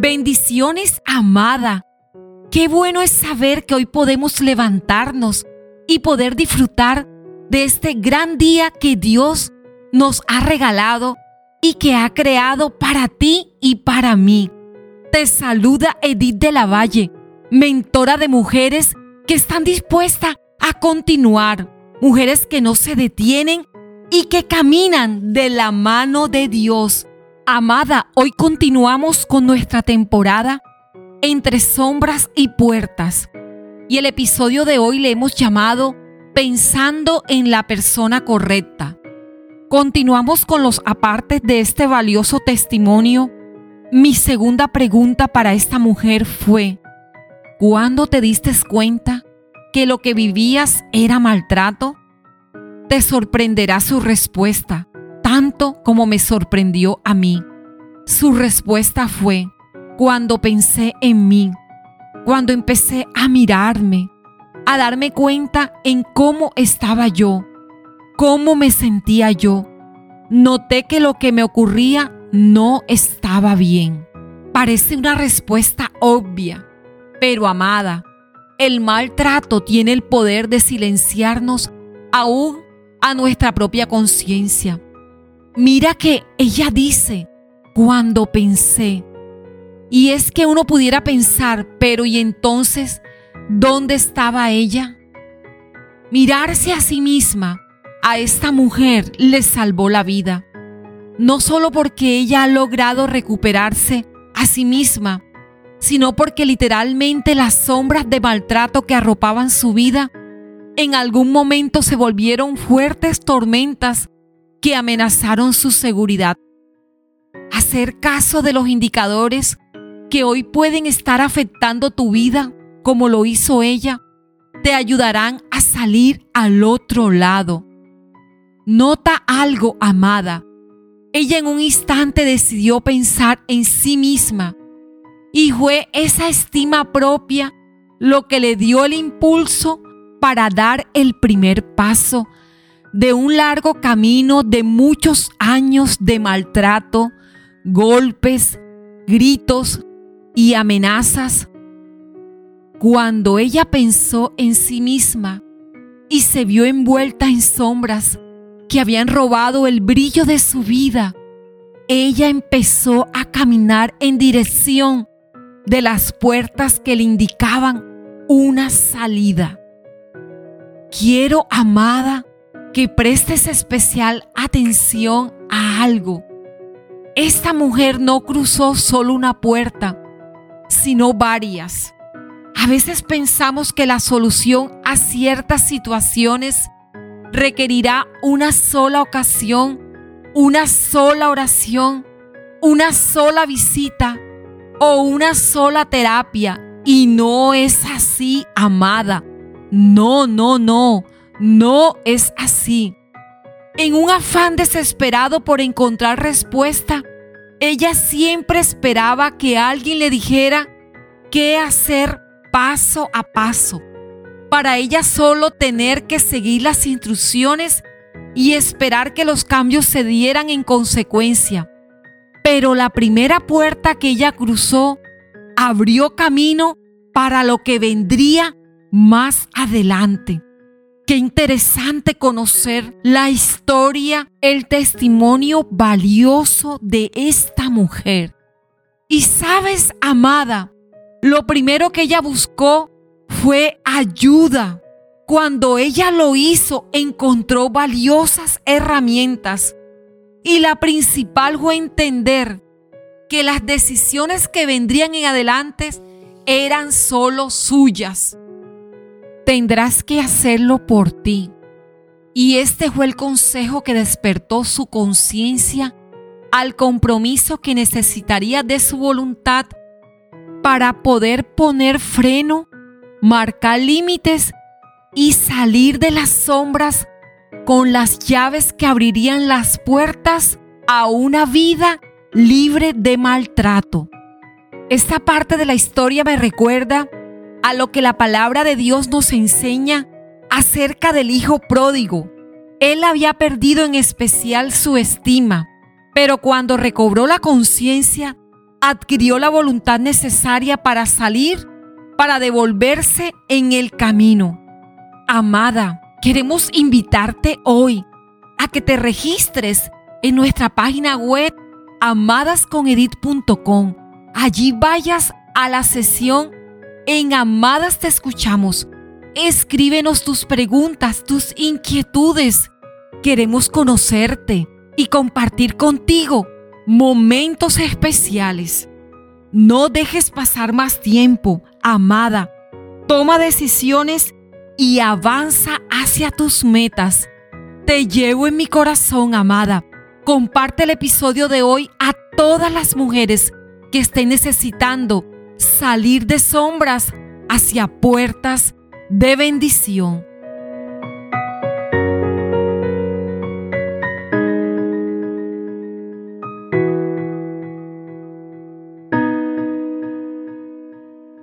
Bendiciones, amada. Qué bueno es saber que hoy podemos levantarnos y poder disfrutar de este gran día que Dios nos ha regalado y que ha creado para ti y para mí. Te saluda Edith de la Valle, mentora de mujeres que están dispuestas a continuar, mujeres que no se detienen y que caminan de la mano de Dios. Amada, hoy continuamos con nuestra temporada entre sombras y puertas. Y el episodio de hoy le hemos llamado Pensando en la persona correcta. Continuamos con los apartes de este valioso testimonio. Mi segunda pregunta para esta mujer fue, ¿cuándo te diste cuenta que lo que vivías era maltrato? Te sorprenderá su respuesta, tanto como me sorprendió a mí. Su respuesta fue, cuando pensé en mí, cuando empecé a mirarme, a darme cuenta en cómo estaba yo, cómo me sentía yo, noté que lo que me ocurría no estaba bien. Parece una respuesta obvia, pero amada, el maltrato tiene el poder de silenciarnos aún a nuestra propia conciencia. Mira que ella dice, cuando pensé, y es que uno pudiera pensar, pero ¿y entonces dónde estaba ella? Mirarse a sí misma, a esta mujer le salvó la vida. No solo porque ella ha logrado recuperarse a sí misma, sino porque literalmente las sombras de maltrato que arropaban su vida en algún momento se volvieron fuertes tormentas que amenazaron su seguridad. Hacer caso de los indicadores que hoy pueden estar afectando tu vida, como lo hizo ella, te ayudarán a salir al otro lado. Nota algo, amada. Ella en un instante decidió pensar en sí misma y fue esa estima propia lo que le dio el impulso para dar el primer paso de un largo camino de muchos años de maltrato, golpes, gritos, y amenazas, cuando ella pensó en sí misma y se vio envuelta en sombras que habían robado el brillo de su vida, ella empezó a caminar en dirección de las puertas que le indicaban una salida. Quiero, amada, que prestes especial atención a algo. Esta mujer no cruzó solo una puerta, sino varias. A veces pensamos que la solución a ciertas situaciones requerirá una sola ocasión, una sola oración, una sola visita o una sola terapia. Y no es así, amada. No, no, no, no es así. En un afán desesperado por encontrar respuesta, ella siempre esperaba que alguien le dijera qué hacer paso a paso, para ella solo tener que seguir las instrucciones y esperar que los cambios se dieran en consecuencia. Pero la primera puerta que ella cruzó abrió camino para lo que vendría más adelante. Qué interesante conocer la historia, el testimonio valioso de esta mujer. Y sabes, amada, lo primero que ella buscó fue ayuda. Cuando ella lo hizo, encontró valiosas herramientas. Y la principal fue entender que las decisiones que vendrían en adelante eran solo suyas tendrás que hacerlo por ti. Y este fue el consejo que despertó su conciencia al compromiso que necesitaría de su voluntad para poder poner freno, marcar límites y salir de las sombras con las llaves que abrirían las puertas a una vida libre de maltrato. Esta parte de la historia me recuerda a lo que la palabra de Dios nos enseña acerca del hijo pródigo. Él había perdido en especial su estima, pero cuando recobró la conciencia, adquirió la voluntad necesaria para salir, para devolverse en el camino. Amada, queremos invitarte hoy a que te registres en nuestra página web amadasconedit.com. Allí vayas a la sesión en Amadas Te Escuchamos. Escríbenos tus preguntas, tus inquietudes. Queremos conocerte y compartir contigo momentos especiales. No dejes pasar más tiempo, amada. Toma decisiones y avanza hacia tus metas. Te llevo en mi corazón, amada. Comparte el episodio de hoy a todas las mujeres que estén necesitando salir de sombras hacia puertas de bendición.